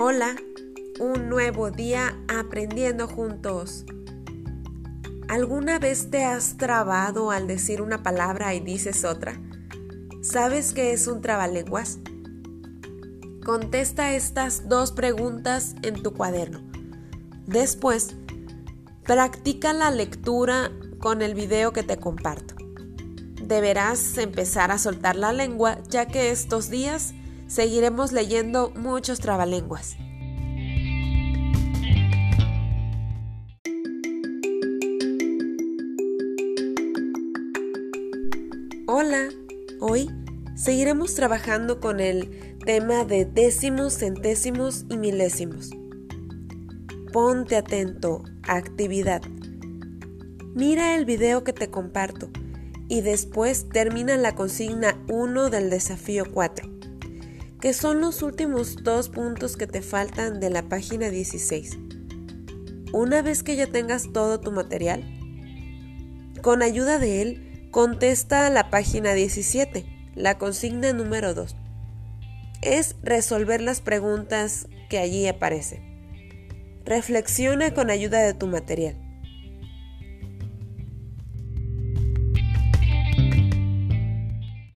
Hola, un nuevo día aprendiendo juntos. ¿Alguna vez te has trabado al decir una palabra y dices otra? ¿Sabes qué es un trabalenguas? Contesta estas dos preguntas en tu cuaderno. Después, practica la lectura con el video que te comparto. Deberás empezar a soltar la lengua ya que estos días seguiremos leyendo muchos trabalenguas. Hola, hoy seguiremos trabajando con el tema de décimos, centésimos y milésimos. Ponte atento, actividad. Mira el video que te comparto y después termina la consigna 1 del desafío 4 que son los últimos dos puntos que te faltan de la página 16. Una vez que ya tengas todo tu material, con ayuda de él, contesta a la página 17, la consigna número 2. Es resolver las preguntas que allí aparecen. Reflexiona con ayuda de tu material.